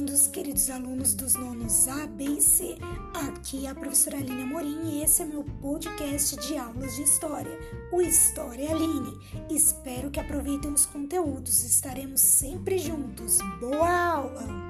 Bem-vindos, queridos alunos dos nonos A, B e C. Aqui é a professora Aline Amorim e esse é meu podcast de aulas de História, o História Aline. Espero que aproveitem os conteúdos, estaremos sempre juntos. Boa aula!